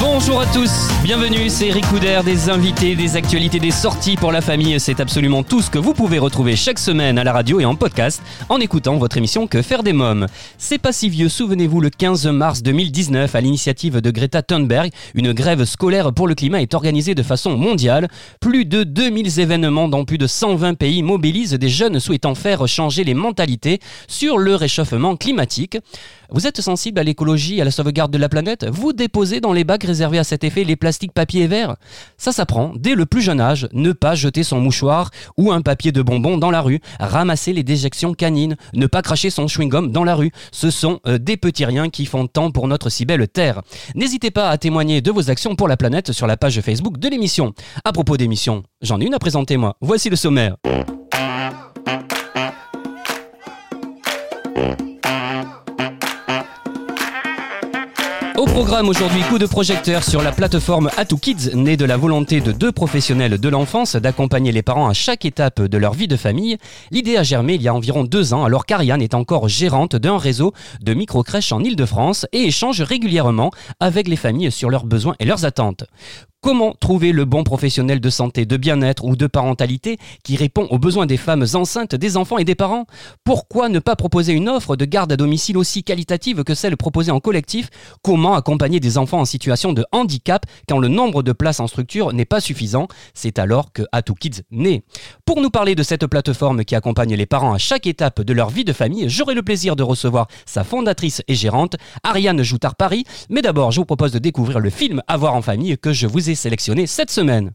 Bonjour à tous, bienvenue, c'est Eric Couder, des invités, des actualités, des sorties pour la famille. C'est absolument tout ce que vous pouvez retrouver chaque semaine à la radio et en podcast en écoutant votre émission Que faire des mômes. C'est pas si vieux, souvenez-vous, le 15 mars 2019, à l'initiative de Greta Thunberg, une grève scolaire pour le climat est organisée de façon mondiale. Plus de 2000 événements dans plus de 120 pays mobilisent des jeunes souhaitant faire changer les mentalités sur le réchauffement climatique. Vous êtes sensible à l'écologie, à la sauvegarde de la planète? Vous déposez dans les bacs réservés à cet effet les plastiques papier et verre? Ça s'apprend dès le plus jeune âge, ne pas jeter son mouchoir ou un papier de bonbon dans la rue, ramasser les déjections canines, ne pas cracher son chewing-gum dans la rue. Ce sont euh, des petits riens qui font tant pour notre si belle Terre. N'hésitez pas à témoigner de vos actions pour la planète sur la page Facebook de l'émission. À propos d'émission, j'en ai une à présenter moi. Voici le sommaire. Au programme aujourd'hui, coup de projecteur sur la plateforme Atou Kids, née de la volonté de deux professionnels de l'enfance d'accompagner les parents à chaque étape de leur vie de famille. L'idée a germé il y a environ deux ans, alors qu'Ariane est encore gérante d'un réseau de micro-crèches en Ile-de-France et échange régulièrement avec les familles sur leurs besoins et leurs attentes. Comment trouver le bon professionnel de santé, de bien-être ou de parentalité qui répond aux besoins des femmes enceintes, des enfants et des parents? Pourquoi ne pas proposer une offre de garde à domicile aussi qualitative que celle proposée en collectif? Comment accompagner des enfants en situation de handicap quand le nombre de places en structure n'est pas suffisant C'est alors que Atou Kids naît. Pour nous parler de cette plateforme qui accompagne les parents à chaque étape de leur vie de famille, j'aurai le plaisir de recevoir sa fondatrice et gérante, Ariane Joutard-Paris. Mais d'abord, je vous propose de découvrir le film À voir en famille que je vous ai sélectionné cette semaine.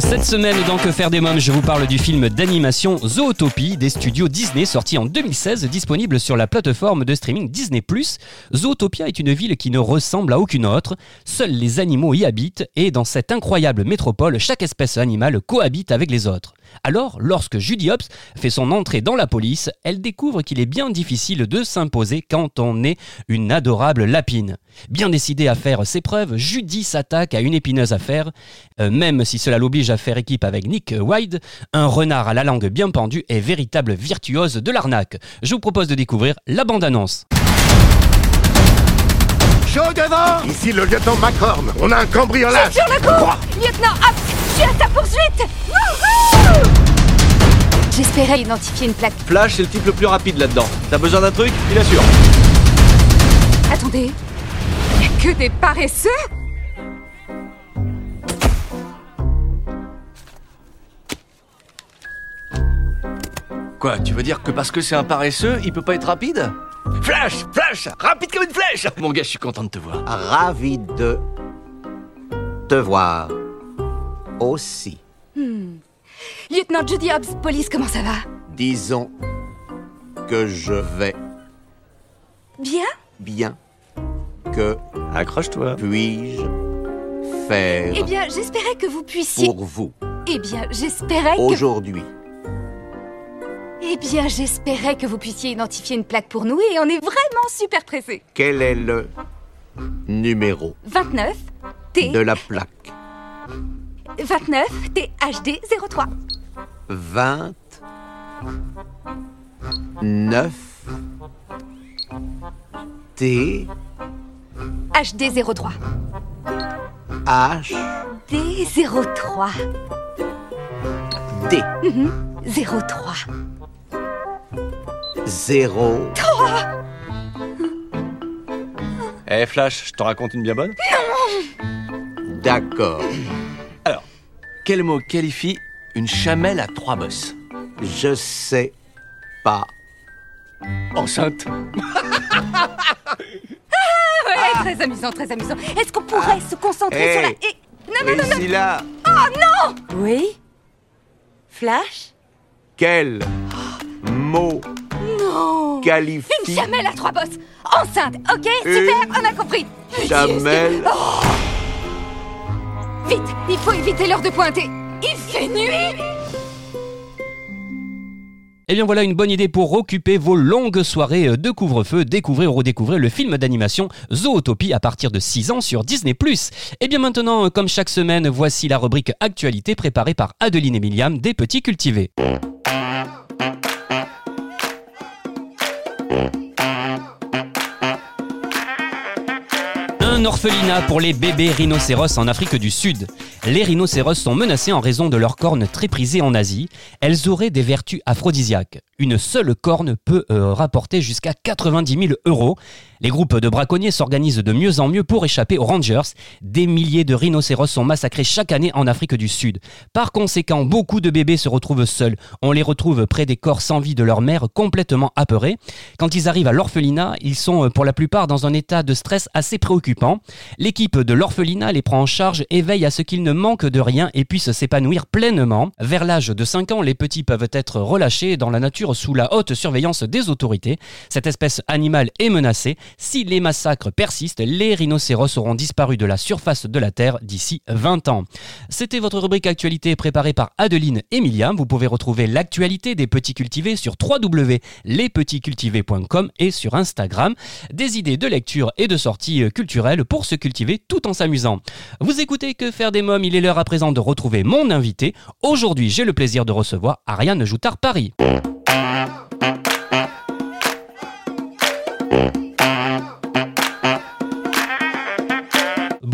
Cette semaine, dans Que faire des mômes, je vous parle du film d'animation Zootopie des studios Disney, sorti en 2016, disponible sur la plateforme de streaming Disney+. Zootopia est une ville qui ne ressemble à aucune autre. Seuls les animaux y habitent et dans cette incroyable métropole, chaque espèce animale cohabite avec les autres. Alors, lorsque Judy Hopps fait son entrée dans la police, elle découvre qu'il est bien difficile de s'imposer quand on est une adorable lapine. Bien décidée à faire ses preuves, Judy s'attaque à une épineuse affaire. Euh, même si cela l'oblige à faire équipe avec Nick Wilde, un renard à la langue bien pendue est véritable virtuose de l'arnaque. Je vous propose de découvrir la bande-annonce. Chaud devant Ici le lieutenant Macorne. On a un cambriolage. Sur le coup Quoi Lieutenant Hop Je suis à ta poursuite Wouhou J'espérais identifier une plaque. Flash, c'est le type le plus rapide là-dedans. T'as besoin d'un truc? Il assure. Attendez. Y a que des paresseux Quoi, tu veux dire que parce que c'est un paresseux, il peut pas être rapide? Flash Flash Rapide comme une flèche Mon gars, je suis content de te voir. Ravi de te voir aussi. Lieutenant Judy Hobbs, police, comment ça va? Disons que je vais Bien? bien. Que Accroche-toi. puis-je faire Eh bien, j'espérais que vous puissiez... pour vous Eh bien, j'espérais que... aujourd'hui Eh bien, j'espérais que vous puissiez identifier une plaque pour nous et on est vraiment super pressés. Quel est le numéro 29 T... de la plaque 29 THD 03. 20 9 T HD 03. H D 03. D 03. 0 Eh Flash, je te raconte une bien bonne D'accord. Alors, quel mot qualifie une chamelle à trois bosses? Je sais pas. Enceinte Ouais, très amusant, très amusant. Est-ce qu'on pourrait se concentrer sur la... Hey. et- Non, non, non, non. Ici là, Oui Flash? Quel mot Qualifie. Une chamelle à trois bosses. Enceinte, ok Super, Une on a compris. chamelle. Vite, il faut éviter l'heure de pointer. Il fait nuit. Eh bien voilà une bonne idée pour occuper vos longues soirées de couvre-feu, découvrir ou redécouvrir le film d'animation Zootopie à partir de 6 ans sur Disney+. Et bien maintenant, comme chaque semaine, voici la rubrique Actualité préparée par Adeline et Miliam des Petits Cultivés. Orphelinat pour les bébés rhinocéros en Afrique du Sud. Les rhinocéros sont menacés en raison de leurs cornes très prisées en Asie. Elles auraient des vertus aphrodisiaques. Une seule corne peut euh, rapporter jusqu'à 90 000 euros. Les groupes de braconniers s'organisent de mieux en mieux pour échapper aux rangers. Des milliers de rhinocéros sont massacrés chaque année en Afrique du Sud. Par conséquent, beaucoup de bébés se retrouvent seuls. On les retrouve près des corps sans vie de leur mère, complètement apeurés. Quand ils arrivent à l'orphelinat, ils sont euh, pour la plupart dans un état de stress assez préoccupant. L'équipe de l'orphelinat les prend en charge et veille à ce qu'ils ne manquent de rien et puissent s'épanouir pleinement. Vers l'âge de 5 ans, les petits peuvent être relâchés dans la nature sous la haute surveillance des autorités. Cette espèce animale est menacée. Si les massacres persistent, les rhinocéros auront disparu de la surface de la Terre d'ici 20 ans. C'était votre rubrique actualité préparée par Adeline et Miliam. Vous pouvez retrouver l'actualité des petits cultivés sur www.lespetitscultivés.com et sur Instagram. Des idées de lecture et de sorties culturelles pour se cultiver tout en s'amusant. Vous écoutez Que faire des mômes? Il est l'heure à présent de retrouver mon invité. Aujourd'hui, j'ai le plaisir de recevoir Ariane Joutard-Paris.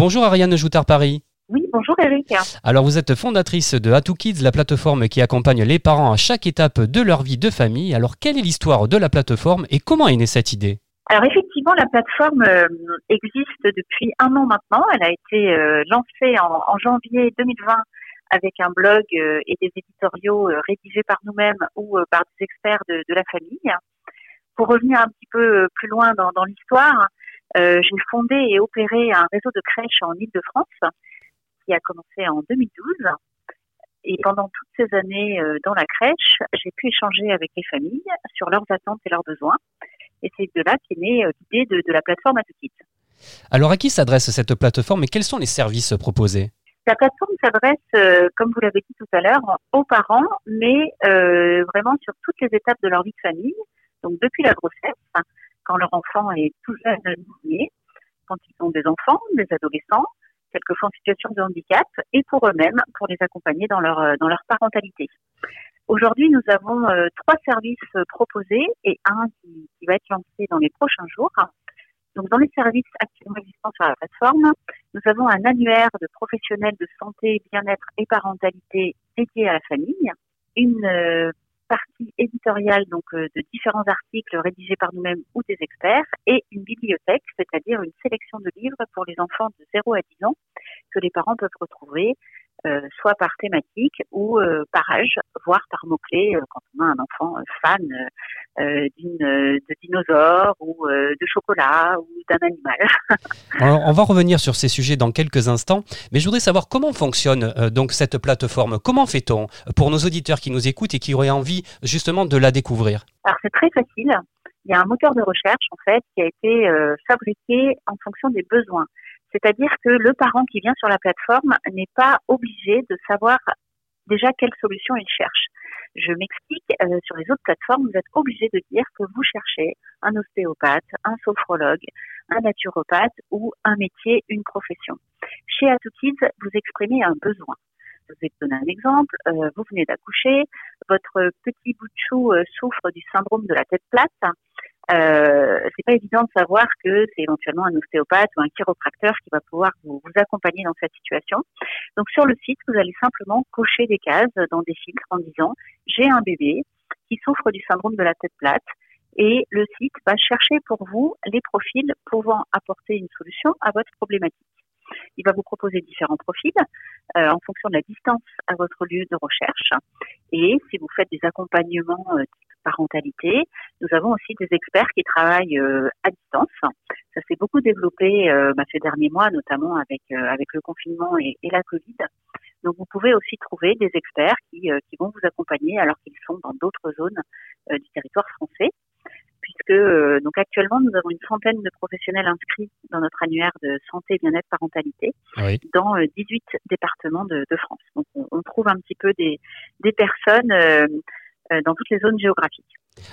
Bonjour Ariane Joutard-Paris. Oui, bonjour Eric. Alors vous êtes fondatrice de Atou Kids, la plateforme qui accompagne les parents à chaque étape de leur vie de famille. Alors quelle est l'histoire de la plateforme et comment est née cette idée? Alors effectivement, la plateforme euh, existe depuis un an maintenant. Elle a été euh, lancée en, en janvier 2020 avec un blog euh, et des éditoriaux rédigés par nous-mêmes ou par des experts de, de la famille. Pour revenir un petit peu plus loin dans, dans l'histoire, euh, j'ai fondé et opéré un réseau de crèches en Ile-de-France qui a commencé en 2012. Et pendant toutes ces années euh, dans la crèche, j'ai pu échanger avec les familles sur leurs attentes et leurs besoins. Et c'est de là qu'est née euh, l'idée de, de la plateforme Atukit. Alors à qui s'adresse cette plateforme et quels sont les services proposés? La plateforme s'adresse, comme vous l'avez dit tout à l'heure, aux parents, mais vraiment sur toutes les étapes de leur vie de famille. Donc depuis la grossesse, quand leur enfant est tout jeune quand ils sont des enfants, des adolescents, quelquefois en situation de handicap, et pour eux-mêmes, pour les accompagner dans leur, euh, dans leur parentalité. Aujourd'hui, nous avons euh, trois services euh, proposés et un qui, va être lancé dans les prochains jours. Donc, dans les services actuellement existants sur la plateforme, nous avons un annuaire de professionnels de santé, bien-être et parentalité dédié à la famille, une partie éditoriale donc euh, de différents articles rédigés par nous-mêmes ou des experts et une bibliothèque, c'est-à-dire une sélection de livres pour les enfants de 0 à 10 ans que les parents peuvent retrouver euh, soit par thématique ou euh, par âge, voire par mots-clés euh, quand on a un enfant fan de dinosaures ou de chocolat ou d'un animal. Alors, On va revenir sur ces sujets dans quelques instants, mais je voudrais savoir comment fonctionne donc cette plateforme. Comment fait-on pour nos auditeurs qui nous écoutent et qui auraient envie justement de la découvrir? Alors c'est très facile. Il y a un moteur de recherche en fait qui a été fabriqué en fonction des besoins. C'est-à-dire que le parent qui vient sur la plateforme n'est pas obligé de savoir déjà quelle solution il cherche. Je m'explique, euh, sur les autres plateformes, vous êtes obligé de dire que vous cherchez un ostéopathe, un sophrologue, un naturopathe ou un métier, une profession. Chez Atokids, vous exprimez un besoin. Je vais te donner un exemple. Euh, vous venez d'accoucher, votre petit bout de chou euh, souffre du syndrome de la tête plate. Euh, c'est pas évident de savoir que c'est éventuellement un ostéopathe ou un chiropracteur qui va pouvoir vous, accompagner dans cette situation. Donc sur le site, vous allez simplement cocher des cases dans des filtres en disant j'ai un bébé qui souffre du syndrome de la tête plate et le site va chercher pour vous les profils pouvant apporter une solution à votre problématique. Il va vous proposer différents profils euh, en fonction de la distance à votre lieu de recherche. Et si vous faites des accompagnements euh, type parentalité, nous avons aussi des experts qui travaillent euh, à distance. Ça s'est beaucoup développé euh, bah, ces derniers mois, notamment avec euh, avec le confinement et, et la Covid. Donc vous pouvez aussi trouver des experts qui, euh, qui vont vous accompagner alors qu'ils sont dans d'autres zones du territoire français. Euh, donc actuellement nous avons une centaine de professionnels inscrits dans notre annuaire de santé, bien-être, parentalité Oui. dans euh, 18 départements de, de France. Donc on, on trouve un petit peu des, des personnes euh, euh, dans toutes les zones géographiques.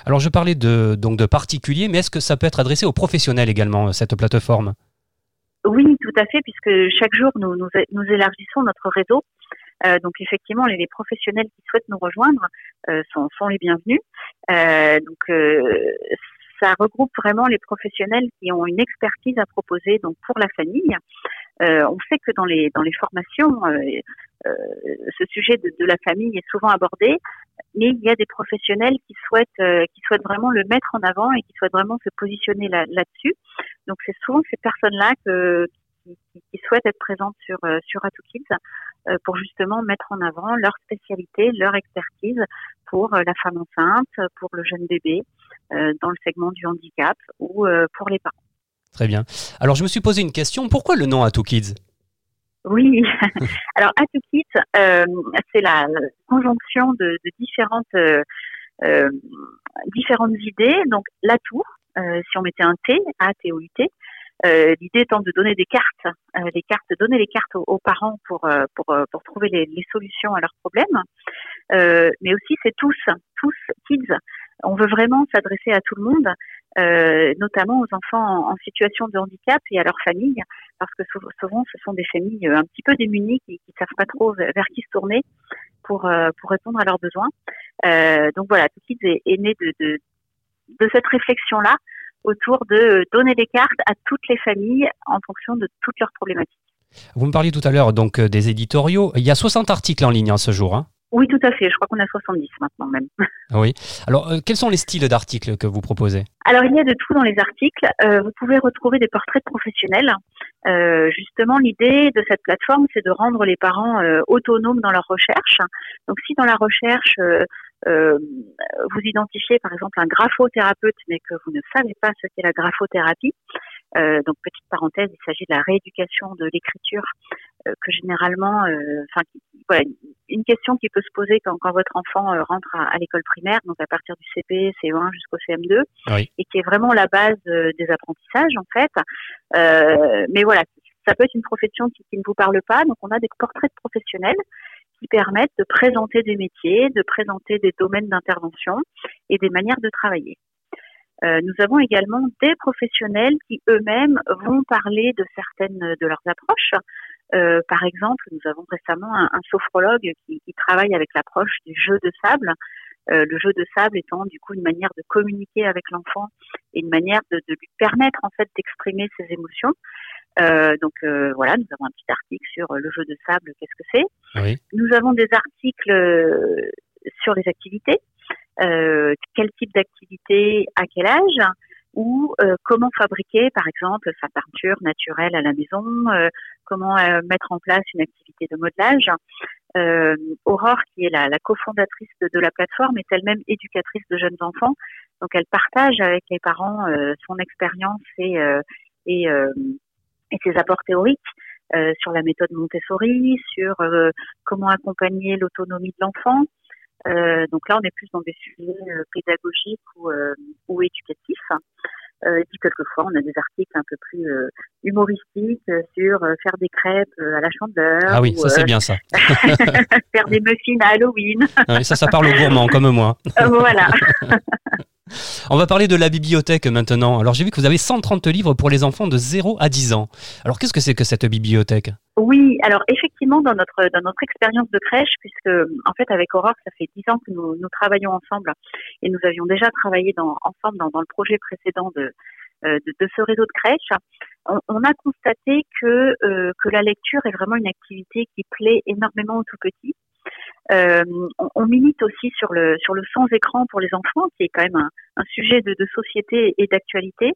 Alors je parlais de, donc de particuliers, mais est-ce que ça peut être adressé aux professionnels également, cette plateforme? Oui, tout à fait, puisque chaque jour nous, nous, nous élargissons notre réseau. Euh, donc effectivement, les, les professionnels qui souhaitent nous rejoindre euh, sont, sont les bienvenus. Euh, donc euh, ça regroupe vraiment les professionnels qui ont une expertise à proposer donc pour la famille. Euh, on sait que dans les dans les formations, euh, euh, ce sujet de, la famille est souvent abordé, mais il y a des professionnels qui souhaitent qui souhaitent vraiment le mettre en avant et qui souhaitent vraiment se positionner là- là-dessus. Donc c'est souvent ces personnes-là qui, souhaitent être présentes sur sur Atout Kids pour justement mettre en avant leur spécialité, leur expertise pour la femme enceinte, pour le jeune bébé, dans le segment du handicap ou euh, pour les parents. Très bien. Alors je me suis posé une question, pourquoi le nom à Two Kids? Oui. Alors, Atout Kids, euh, c'est la conjonction de, de différentes euh, euh, différentes idées. Donc, l'atout, euh, si on mettait un T, A T O U T, euh, l'idée étant de donner des cartes, euh, les cartes, donner les cartes aux, aux parents pour euh, pour euh, pour trouver les, les solutions à leurs problèmes. Euh, mais aussi, c'est tous, tous kids. On veut vraiment s'adresser à tout le monde, euh, notamment aux enfants en, situation de handicap et à leurs familles parce que sou- souvent ce sont des familles euh, un petit peu démunies qui ne savent pas trop vers qui se tourner pour, euh, pour répondre à leurs besoins. Donc voilà, Kids est, est né de, de, cette réflexion-là autour de donner des cartes à toutes les familles en fonction de toutes leurs problématiques. Vous me parliez tout à l'heure donc des éditoriaux. Il y a 60 articles en ligne en ce jour. hein. Oui, tout à fait. Je crois qu'on a 70 maintenant même. oui. Alors euh, quels sont les styles d'articles que vous proposez? Alors, il y a de tout dans les articles. Euh, vous pouvez retrouver des portraits de professionnels. Euh, justement, l'idée de cette plateforme, c'est de rendre les parents euh, autonomes dans leur recherche. Donc, si dans la recherche, euh, euh, vous identifiez par exemple un graphothérapeute, mais que vous ne savez pas ce qu'est la graphothérapie, euh, donc petite parenthèse, il s'agit de la rééducation de l'écriture que généralement, euh, enfin, voilà, une question qui peut se poser quand, quand votre enfant euh, rentre à, à l'école primaire, donc à partir du CP, CE1 jusqu'au CM2, Oui. et qui est vraiment la base euh, des apprentissages en fait. Euh, mais voilà, ça peut être une profession qui, qui ne vous parle pas, donc on a des portraits de professionnels qui permettent de présenter des métiers, de présenter des domaines d'intervention et des manières de travailler. Euh, nous avons également des professionnels qui eux-mêmes vont parler de certaines de leurs approches. Euh, par exemple, nous avons récemment un, un sophrologue qui, qui travaille avec l'approche du jeu de sable. Euh, le jeu de sable étant du coup une manière de communiquer avec l'enfant et une manière de, de lui permettre en fait d'exprimer ses émotions. Euh, donc euh, voilà, nous avons un petit article sur euh, le jeu de sable, qu'est-ce que c'est. Oui. Nous avons des articles euh, sur les activités, euh, quel type d'activité, à quel âge, ou euh, comment fabriquer, par exemple, sa peinture naturelle à la maison, euh, comment euh, mettre en place une activité de modelage. Euh, Aurore, qui est la, la cofondatrice de, de la plateforme, est elle-même éducatrice de jeunes enfants, donc elle partage avec les parents euh, son expérience et, euh, et, et ses apports théoriques. sur la méthode Montessori, sur comment accompagner l'autonomie de l'enfant, donc là, on est plus dans des sujets euh, pédagogiques ou, euh, ou éducatifs. Euh, et puis quelquefois, on a des articles un peu plus euh, humoristiques euh, sur euh, faire des crêpes euh, à la chandeleur, Ah oui, ou, ça c'est euh, bien ça. faire des muffins à Halloween. Ah oui, ça, ça parle aux gourmands comme moi. Euh, voilà. On va parler de la bibliothèque maintenant. Alors j'ai vu que vous avez 130 livres pour les enfants de 0 à 10 ans. Alors qu'est-ce que c'est que cette bibliothèque? Oui, alors effectivement, dans notre expérience de crèche, puisque en fait avec Aurore, ça fait dix ans que nous, travaillons ensemble et nous avions déjà travaillé ensemble dans, le projet précédent de, euh, de, ce réseau de crèches, on, on a constaté que euh, que la lecture est vraiment une activité qui plaît énormément aux tout petits. Euh, on, milite aussi sur le sur le sans écran pour les enfants, qui est quand même un, sujet de, société et d'actualité.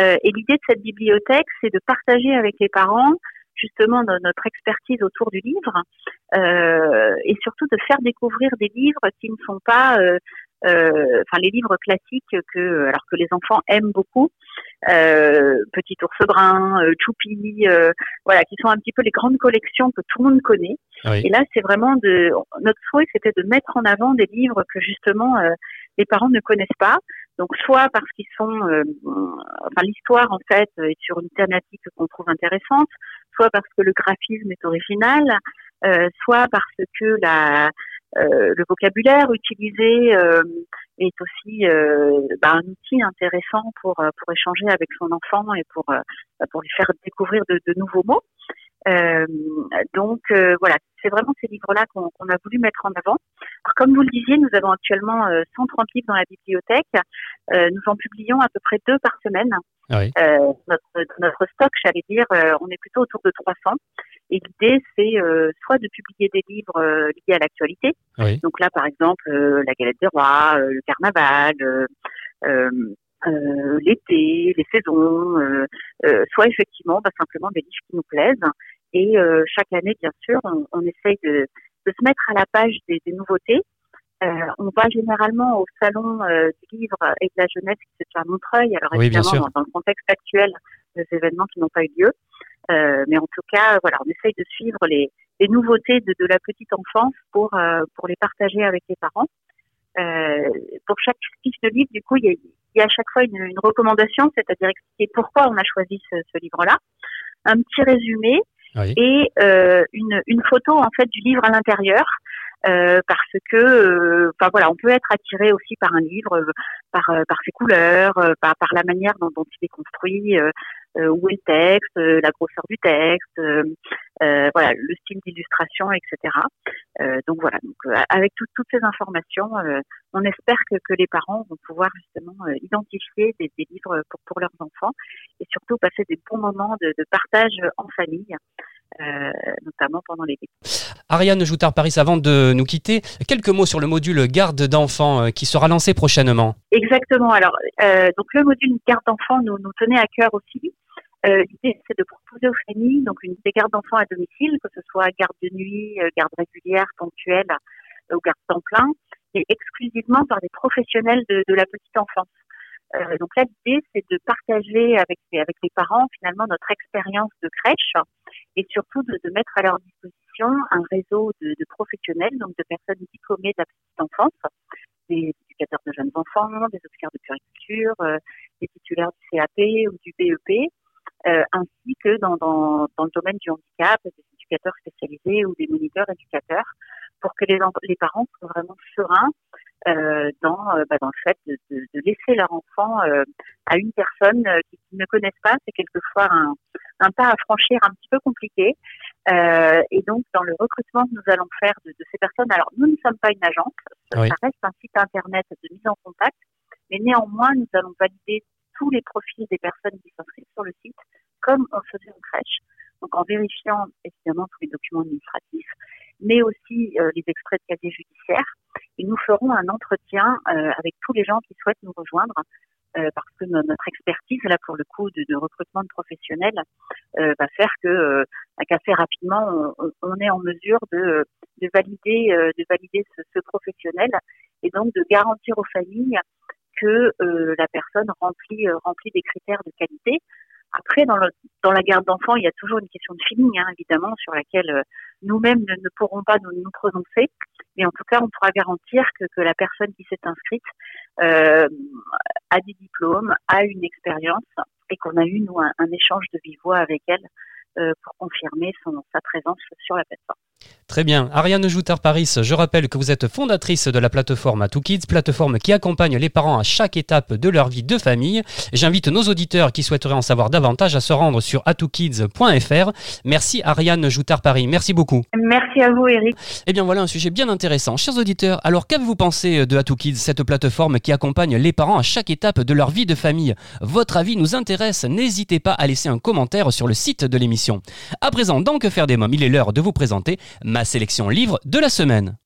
Euh, et l'idée de cette bibliothèque, c'est de partager avec les parents justement no- notre expertise autour du livre euh, et surtout de faire découvrir des livres qui ne sont pas euh, enfin les livres classiques que alors que les enfants aiment beaucoup euh, Petit ours brun, euh, Choupi, euh, voilà qui sont un petit peu les grandes collections que tout le monde connaît Oui. et là c'est vraiment de notre souhait c'était de mettre en avant des livres que justement euh, les parents ne connaissent pas Donc soit parce qu'ils sont, euh, enfin l'histoire en fait est sur une thématique qu'on trouve intéressante, soit parce que le graphisme est original, euh, soit parce que la, euh, le vocabulaire utilisé euh, est aussi euh, bah, un outil intéressant pour pour échanger avec son enfant et pour pour lui faire découvrir de, de nouveaux mots. Euh, donc euh, voilà, c'est vraiment ces livres-là qu'on a voulu mettre en avant. Alors, comme vous le disiez, nous avons actuellement 130 livres dans la bibliothèque. nous en publions à peu près deux par semaine. Ah oui. notre, notre stock, j'allais dire, on est plutôt autour de 300. Et l'idée, c'est soit de publier des livres liés à l'actualité. Oui. Donc là, par exemple, la galette des rois, le carnaval. Euh, l'été, les saisons, euh, euh, soit effectivement bah, simplement des livres qui nous plaisent. Et chaque année, bien sûr, on, on essaye de, de, se mettre à la page des, des nouveautés. on va généralement au salon du livre et de la jeunesse qui se tient à Montreuil. Alors Oui, évidemment, dans le contexte actuel, des événements qui n'ont pas eu lieu. mais en tout cas, voilà, on essaye de suivre les, les nouveautés de, de la petite enfance pour pour les partager avec les parents. Euh, pour chaque fiche de livre, du coup, il y a, il y a à chaque fois une, une recommandation, c'est-à-dire expliquer pourquoi on a choisi ce, ce livre-là, un petit résumé Oui. et euh, une, une photo en fait du livre à l'intérieur. Euh, parce que, euh, enfin voilà, on peut être attiré aussi par un livre, euh, par euh, par ses couleurs, euh, par par la manière dont, dont il est construit, euh, euh, où est le texte, euh, la grosseur du texte, euh, euh, voilà, le style d'illustration, etc. Euh, donc voilà, donc euh, avec tout- toutes ces informations, euh, on espère que, que les parents vont pouvoir justement euh, identifier des, des livres pour, pour leurs enfants et surtout passer des bons moments de, de partage en famille, euh, notamment pendant l'été. Ariane Joutard-Paris, avant de nous quitter, quelques mots sur le module garde d'enfants euh, qui sera lancé prochainement. Exactement. Alors, euh, donc le module garde d'enfants nous, nous tenait à cœur aussi. Euh, L'idée, c'est de proposer aux familles donc une des gardes d'enfants à domicile, que ce soit garde de nuit, euh, garde régulière, ponctuelle ou garde temps plein, et exclusivement par des professionnels de, de la petite enfance. Euh, donc là, l'idée, c'est de partager avec, les parents finalement notre expérience de crèche et surtout de, mettre à leur disposition un réseau de, professionnels, donc de personnes diplômées de la des éducateurs de jeunes enfants, des officiers de puriculture, euh, des titulaires du CAP ou du BEP, euh, ainsi que dans, dans, dans le domaine du handicap, des éducateurs spécialisés ou des moniteurs éducateurs, pour que les, en- les parents soient vraiment sereins euh, dans, euh, bah, dans le fait de, de, de laisser leur enfant euh, à une personne euh, qui, qui ne connaissent pas. C'est quelquefois un, un pas à franchir un petit peu compliqué. Euh, et donc, dans le recrutement que nous allons faire de, de ces personnes, alors nous ne sommes pas une agence, Oui. ça reste un site internet de mise en contact, mais néanmoins, nous allons valider tous les profils des personnes qui s'inscrivent sur le site, comme on faisait en crèche. Donc, en vérifiant évidemment tous les documents administratifs, mais aussi euh, les extraits de casier judiciaire. Et nous ferons un entretien euh, avec tous les gens qui souhaitent nous rejoindre, euh, parce que no- notre expertise, là, pour le coup, de, recrutement de professionnels, va faire que, euh, rapidement, on, est en mesure de, de valider, de valider ce, professionnel et donc de garantir aux familles que la personne remplit, remplit des critères de qualité. Après, dans, le, dans la garde d'enfants, il y a toujours une question de feeling, hein, évidemment, sur laquelle euh, nous-mêmes ne, pourrons pas nous, nous prononcer. Mais en tout cas, on pourra garantir que, que la personne qui s'est inscrite euh, a des diplômes, a une expérience et qu'on a eu, nous, un, un échange de vive voix avec elle euh, pour confirmer son, sa présence sur la plateforme. Très bien. Ariane Joutard-Paris, je rappelle que vous êtes fondatrice de la plateforme AtooKids, plateforme qui accompagne les parents à chaque étape de leur vie de famille. J'invite nos auditeurs qui souhaiteraient en savoir davantage à se rendre sur atookids.fr. Merci Ariane Joutard-Paris, merci beaucoup. Merci à vous, Eric. Eh bien voilà un sujet bien intéressant. Chers auditeurs, alors qu'avez-vous pensé de AtooKids, cette plateforme qui accompagne les parents à chaque étape de leur vie de famille? Votre avis nous intéresse, n'hésitez pas à laisser un commentaire sur le site de l'émission. À présent, dans Que faire des mômes, il est l'heure de vous présenter ma sélection livre de la semaine.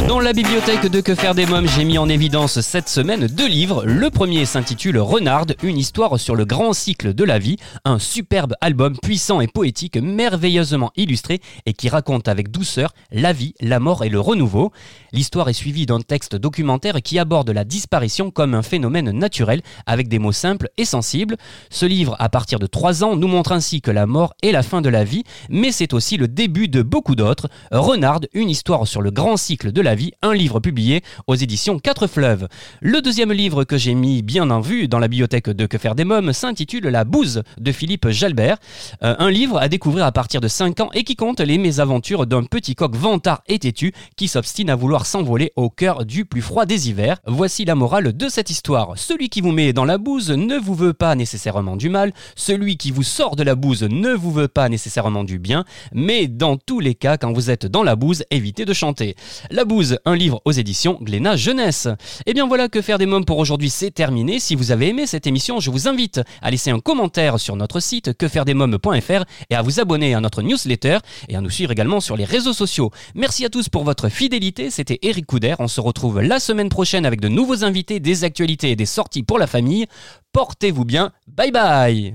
Dans la bibliothèque de Que faire des mômes, j'ai mis en évidence cette semaine deux livres. Le premier s'intitule Renard, une histoire sur le grand cycle de la vie, un superbe album puissant et poétique, merveilleusement illustré et qui raconte avec douceur la vie, la mort et le renouveau. L'histoire est suivie d'un texte documentaire qui aborde la disparition comme un phénomène naturel avec des mots simples et sensibles. Ce livre, à partir de 3 ans, nous montre ainsi que la mort est la fin de la vie, mais c'est aussi le début de beaucoup d'autres. Renard, une histoire sur le grand cycle la vie, un livre publié aux éditions Quatre Fleuves. Le deuxième livre que j'ai mis bien en vue dans la bibliothèque de Que faire des mômes s'intitule La bouse de Philippe Jalbert, Euh, un livre à découvrir à partir de 5 ans et qui compte les mésaventures d'un petit coq vantard et têtu qui s'obstine à vouloir s'envoler au cœur du plus froid des hivers. Voici la morale de cette histoire. Celui qui vous met dans la bouse ne vous veut pas nécessairement du mal, celui qui vous sort de la bouse ne vous veut pas nécessairement du bien, mais dans tous les cas, quand vous êtes dans la bouse, évitez de chanter. La un livre aux éditions Glénat Jeunesse. Et bien voilà que faire des mômes pour aujourd'hui, c'est terminé. Si vous avez aimé cette émission, je vous invite à laisser un commentaire sur notre site quefairedesmômes.fr et à vous abonner à notre newsletter et à nous suivre également sur les réseaux sociaux. Merci à tous pour votre fidélité. C'était Eric Couder. On se retrouve la semaine prochaine avec de nouveaux invités, des actualités et des sorties pour la famille. Portez-vous bien. Bye bye.